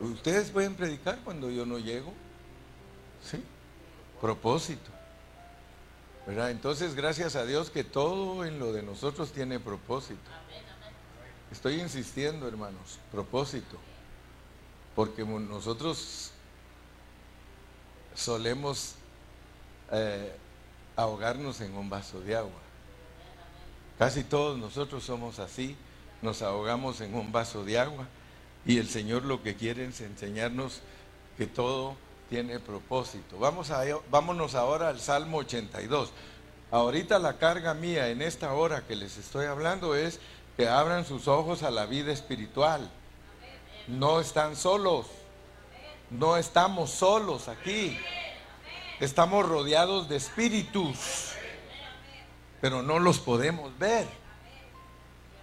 Ustedes pueden predicar cuando yo no llego. ¿Sí? Propósito. ¿Verdad? Entonces, gracias a Dios que todo en lo de nosotros tiene propósito. Estoy insistiendo, hermanos, propósito. Porque nosotros solemos eh, ahogarnos en un vaso de agua. Casi todos nosotros somos así, nos ahogamos en un vaso de agua y el Señor lo que quiere es enseñarnos que todo tiene propósito. Vamos a, vámonos ahora al Salmo 82. Ahorita la carga mía en esta hora que les estoy hablando es que abran sus ojos a la vida espiritual. No están solos. No estamos solos aquí. Estamos rodeados de espíritus pero no los podemos ver.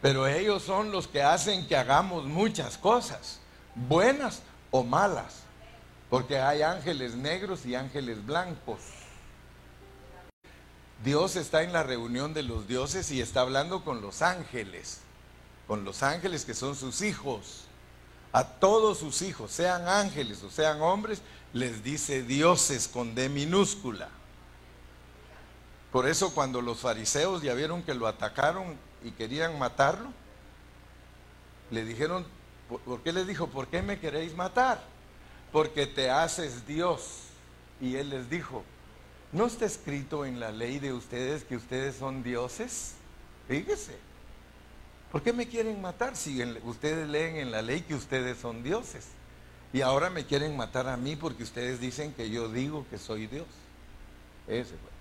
Pero ellos son los que hacen que hagamos muchas cosas, buenas o malas, porque hay ángeles negros y ángeles blancos. Dios está en la reunión de los dioses y está hablando con los ángeles, con los ángeles que son sus hijos. A todos sus hijos, sean ángeles o sean hombres, les dice dioses con D minúscula. Por eso cuando los fariseos ya vieron que lo atacaron y querían matarlo, le dijeron, ¿por qué les dijo? ¿Por qué me queréis matar? Porque te haces Dios. Y él les dijo, ¿No está escrito en la ley de ustedes que ustedes son dioses? Fíjese. ¿Por qué me quieren matar si ustedes leen en la ley que ustedes son dioses? Y ahora me quieren matar a mí porque ustedes dicen que yo digo que soy Dios. Ese fue.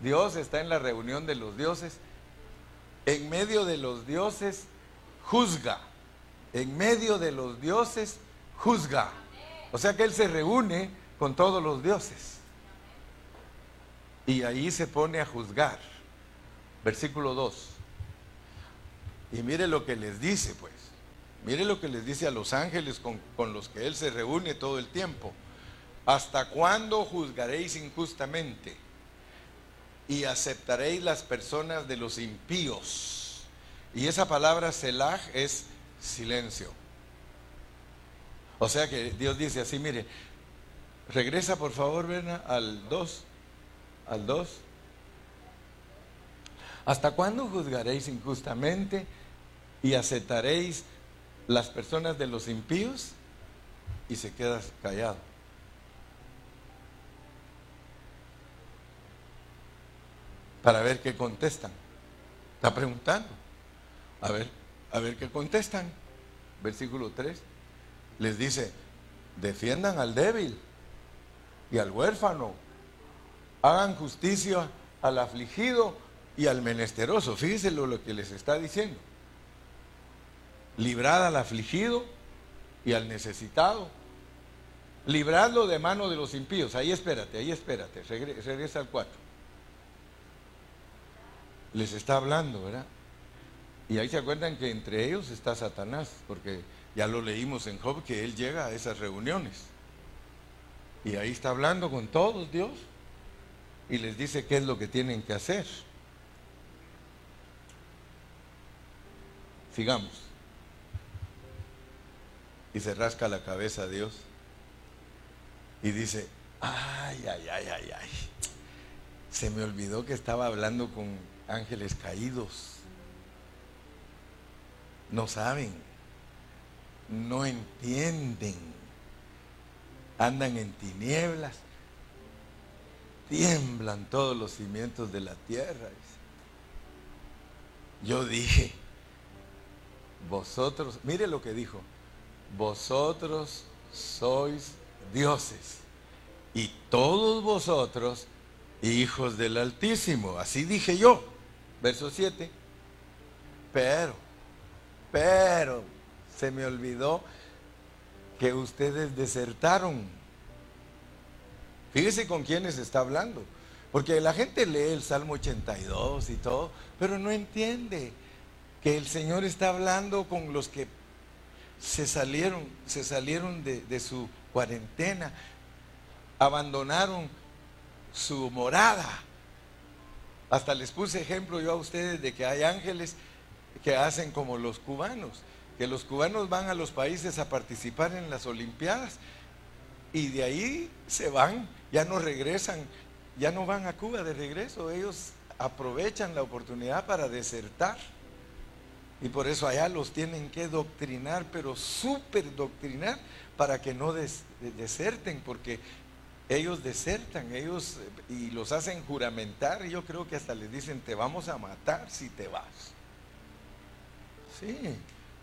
Dios está en la reunión de los dioses. En medio de los dioses juzga. En medio de los dioses juzga. O sea que Él se reúne con todos los dioses. Y ahí se pone a juzgar. Versículo 2. Y mire lo que les dice, pues. Mire lo que les dice a los ángeles con, con los que Él se reúne todo el tiempo. ¿Hasta cuándo juzgaréis injustamente? Y aceptaréis las personas de los impíos. Y esa palabra selah es silencio. O sea que Dios dice así, mire, regresa por favor, Berna, al 2 al 2. ¿Hasta cuándo juzgaréis injustamente y aceptaréis las personas de los impíos? Y se queda callado. Para ver qué contestan. Está preguntando. A ver, a ver qué contestan. Versículo 3. Les dice, defiendan al débil y al huérfano hagan justicia al afligido y al menesteroso. Fíjense lo, que les está diciendo. Librad al afligido y al necesitado. Libradlo de mano de los impíos. Ahí espérate, ahí espérate. Regresa al 4. Les está hablando, ¿verdad? Y ahí se acuerdan que entre ellos está Satanás, porque ya lo leímos en Job que él llega a esas reuniones. Y ahí está hablando con todos Dios y les dice qué es lo que tienen que hacer. Sigamos. Y se rasca la cabeza Dios y dice, ay, ay, ay, ay, ay. Se me olvidó que estaba hablando con ángeles caídos. No saben, no entienden, andan en tinieblas tiemblan todos los cimientos de la tierra. Yo dije, vosotros, mire lo que dijo, vosotros sois dioses y todos vosotros hijos del Altísimo. Así dije yo, verso 7. Pero, pero, se me olvidó que ustedes desertaron Fíjese con quiénes está hablando. Porque la gente lee el Salmo 82 y todo, pero no entiende que el Señor está hablando con los que se salieron, se salieron de, de su cuarentena, abandonaron su morada. Hasta les puse ejemplo yo a ustedes de que hay ángeles que hacen como los cubanos, que los cubanos van a los países a participar en las Olimpiadas y de ahí se van ya no regresan, ya no van a Cuba de regreso, ellos aprovechan la oportunidad para desertar. Y por eso allá los tienen que doctrinar, pero súper doctrinar, para que no deserten, porque ellos desertan, ellos y los hacen juramentar, yo creo que hasta les dicen, te vamos a matar si te vas. Sí,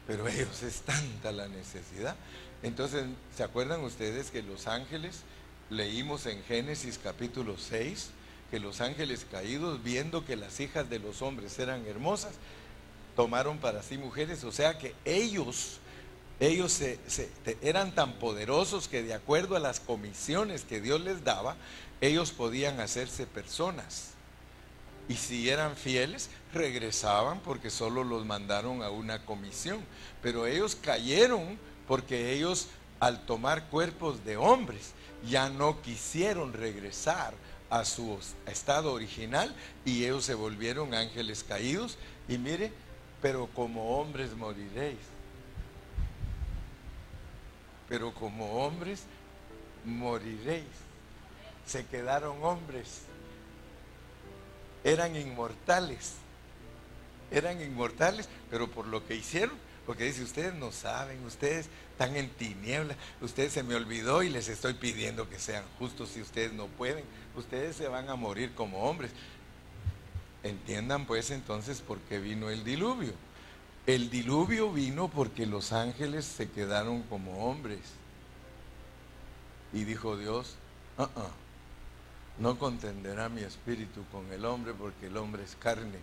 pero <laughs> ellos es tanta la necesidad. Entonces, ¿se acuerdan ustedes que los ángeles leímos en Génesis capítulo 6 que los ángeles caídos, viendo que las hijas de los hombres eran hermosas, tomaron para sí mujeres, o sea que ellos, ellos eran tan poderosos que de acuerdo a las comisiones que Dios les daba, ellos podían hacerse personas. Y si eran fieles, regresaban porque solo los mandaron a una comisión. Pero ellos cayeron porque ellos al tomar cuerpos de hombres, ya no quisieron regresar a su estado original y ellos se volvieron ángeles caídos. Y mire, pero como hombres moriréis. Pero como hombres moriréis. Se quedaron hombres. Eran inmortales. Eran inmortales, pero por lo que hicieron, Porque dice, ustedes no saben, ustedes están en tinieblas, ustedes se me olvidó y les estoy pidiendo que sean justos si ustedes no pueden. Ustedes se van a morir como hombres. Entiendan pues entonces por qué vino el diluvio. El diluvio vino porque los ángeles se quedaron como hombres. Y dijo Dios, ah, no contenderá mi espíritu con el hombre porque el hombre es carne.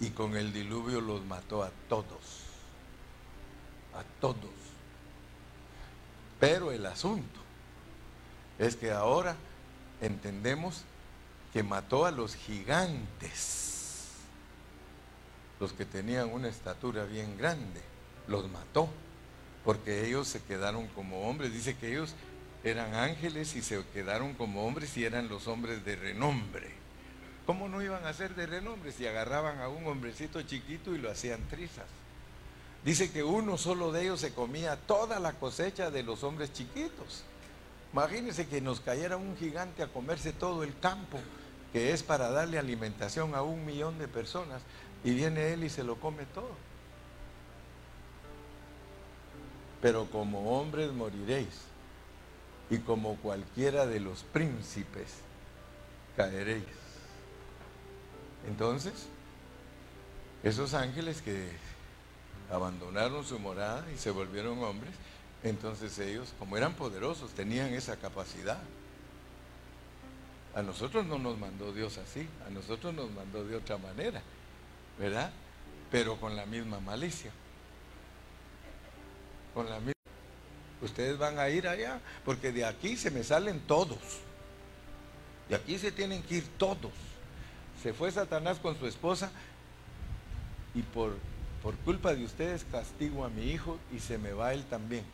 Y con el diluvio los mató a todos. A todos. Pero el asunto es que ahora entendemos que mató a los gigantes, los que tenían una estatura bien grande, los mató, porque ellos se quedaron como hombres. Dice que ellos eran ángeles y se quedaron como hombres y eran los hombres de renombre. ¿Cómo no iban a ser de renombre si agarraban a un hombrecito chiquito y lo hacían trizas? Dice que uno solo de ellos se comía toda la cosecha de los hombres chiquitos. Imagínense que nos cayera un gigante a comerse todo el campo, que es para darle alimentación a un millón de personas, y viene él y se lo come todo. Pero como hombres moriréis y como cualquiera de los príncipes caeréis. Entonces, esos ángeles que abandonaron su morada y se volvieron hombres, entonces ellos, como eran poderosos, tenían esa capacidad. A nosotros no nos mandó Dios así, a nosotros nos mandó de otra manera, ¿verdad? Pero con la misma malicia. Con la misma Ustedes van a ir allá, porque de aquí se me salen todos. De aquí se tienen que ir todos. Se fue Satanás con su esposa y por, por culpa de ustedes castigo a mi hijo y se me va él también.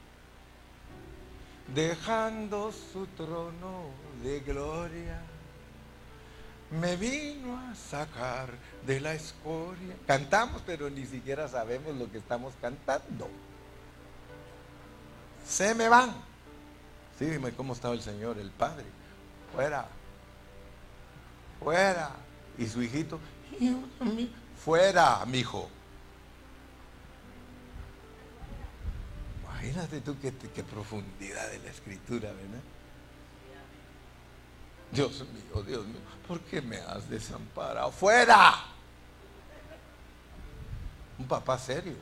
Dejando su trono de gloria, me vino a sacar de la escoria. Cantamos, pero ni siquiera sabemos lo que estamos cantando se me van. Sí, dime cómo estaba el Señor, el Padre. Fuera. Fuera. Y su hijito, fuera, mi hijo. Imagínate tú qué, qué profundidad de la escritura, ¿verdad? Dios mío, Dios mío, ¿por qué me has desamparado? ¡Fuera! Un papá serio,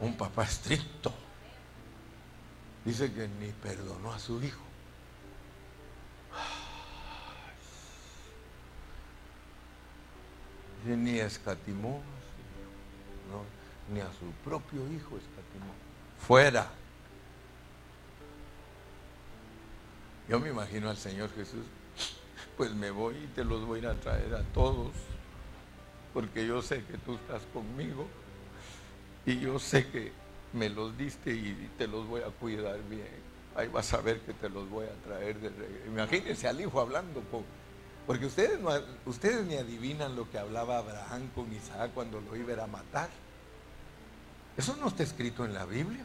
un papá estricto dice que ni perdonó a su hijo. ni escatimó ni a su propio hijo escatimó. Fuera. Yo me imagino al Señor Jesús, pues me voy y te los voy a traer a todos, porque yo sé que tú estás conmigo y yo sé que me los diste y te los voy a cuidar bien. Ahí vas a ver que te los voy a traer de regreso. Imagínense al hijo hablando, porque ustedes, no, ustedes ni adivinan lo que hablaba Abraham con Isaac cuando lo iba a matar. Eso no está escrito en la Biblia.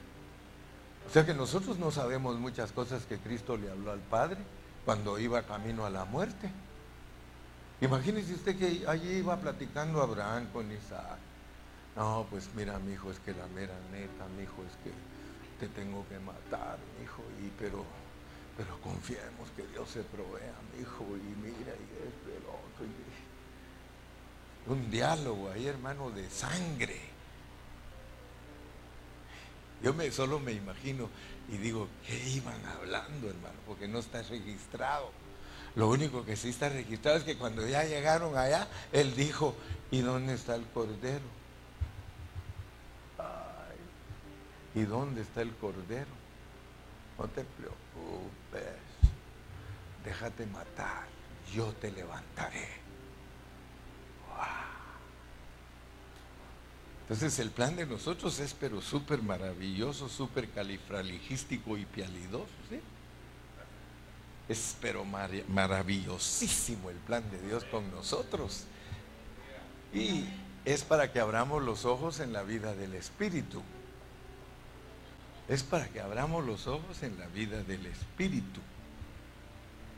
O sea que nosotros no sabemos muchas cosas que Cristo le habló al Padre cuando iba camino a la muerte. Imagínese usted que allí iba platicando Abraham con Isaac. No, pues mira, mi hijo, es que la mera neta, mi hijo, es que te tengo que matar, mi hijo, y pero, pero confiemos que Dios se provea, mi hijo, y mira, y esto el otro. un diálogo ahí, hermano, de sangre. Yo solo me imagino y digo, ¿qué iban hablando, hermano? Porque no está registrado. Lo único que sí está registrado es que cuando ya llegaron allá, él dijo, ¿y dónde está el cordero? ¿Y dónde está el cordero? No te preocupes. Déjate matar. Yo te levantaré. Entonces el plan de nosotros es pero súper maravilloso, súper califraligístico y pialidoso. ¿sí? Es pero maravillosísimo el plan de Dios con nosotros. Y es para que abramos los ojos en la vida del Espíritu es para que abramos los ojos en la vida del Espíritu.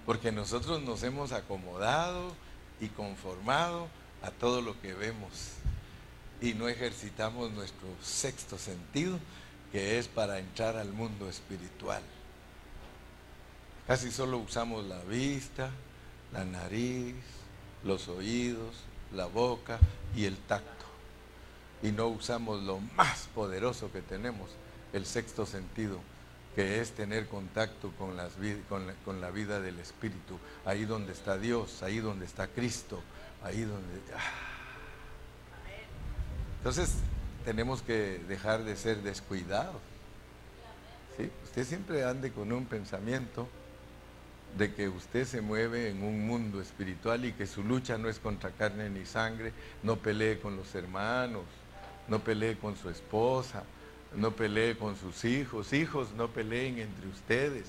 Porque nosotros nos hemos acomodado y conformado a todo lo que vemos. Y no ejercitamos nuestro sexto sentido, que es para entrar al mundo espiritual. Casi solo usamos la vista, la nariz, los oídos, la boca y el tacto. Y no usamos lo más poderoso que tenemos, el sexto sentido, que es tener contacto con, las, con, la, vida del Espíritu, ahí donde está Dios, ahí donde está Cristo, ahí donde... Ah. Entonces tenemos que dejar de ser descuidados. Usted siempre ande con un pensamiento de que usted se mueve en un mundo espiritual y que su lucha no es contra carne ni sangre, no pelee con los hermanos, no pelee con su esposa, no pelee con sus hijos, hijos no peleen entre ustedes.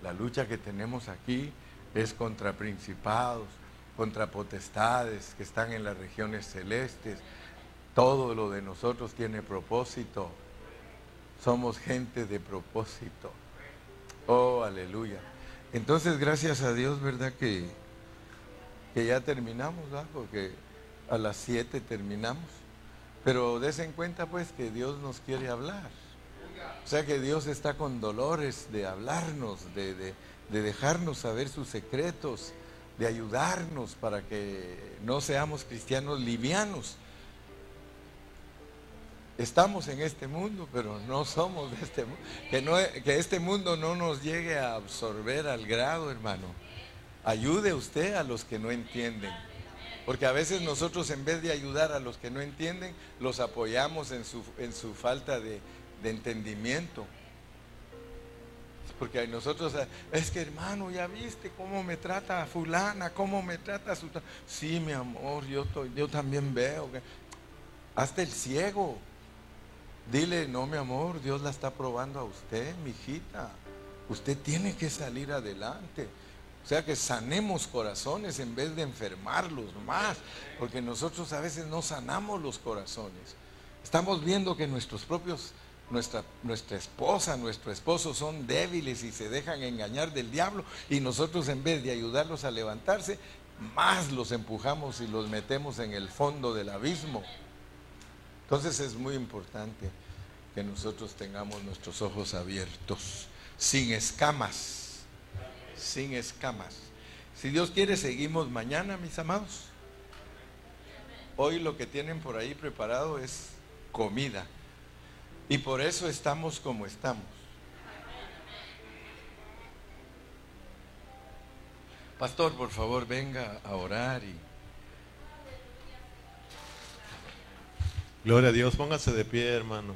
La lucha que tenemos aquí es contra principados, contra potestades que están en las regiones celestes. Todo lo de nosotros tiene propósito. Somos gente de propósito. Oh, aleluya. Entonces, gracias a Dios, ¿verdad? Que, que ya terminamos, ¿verdad? Porque a las 7 terminamos. Pero des en cuenta, pues, que Dios nos quiere hablar. O sea que Dios está con dolores de hablarnos, de, de, de dejarnos saber sus secretos, de ayudarnos para que no seamos cristianos livianos Estamos en este mundo, pero no somos de este mundo. Que, no, que este mundo no nos llegue a absorber al grado, hermano. Ayude usted a los que no entienden. Porque a veces nosotros en vez de ayudar a los que no entienden, los apoyamos en su, en su falta de, de entendimiento. Porque nosotros, es que hermano, ya viste cómo me trata fulana, cómo me trata su... Sí, mi amor, yo, yo también veo. Hasta el ciego Dile, no, mi amor, Dios la está probando a usted, mi hijita. Usted tiene que salir adelante. O sea que sanemos corazones en vez de enfermarlos más, porque nosotros a veces no sanamos los corazones. Estamos viendo que nuestros propios, nuestra, nuestra esposa, nuestro esposo son débiles y se dejan engañar del diablo y nosotros en vez de ayudarlos a levantarse, más los empujamos y los metemos en el fondo del abismo. Entonces es muy importante que nosotros tengamos nuestros ojos abiertos, sin escamas, sin escamas. Si Dios quiere, seguimos mañana, mis amados. Hoy lo que tienen por ahí preparado es comida. Y por eso estamos como estamos. Pastor, por favor, venga a orar y Gloria a Dios, póngase de pie, hermano.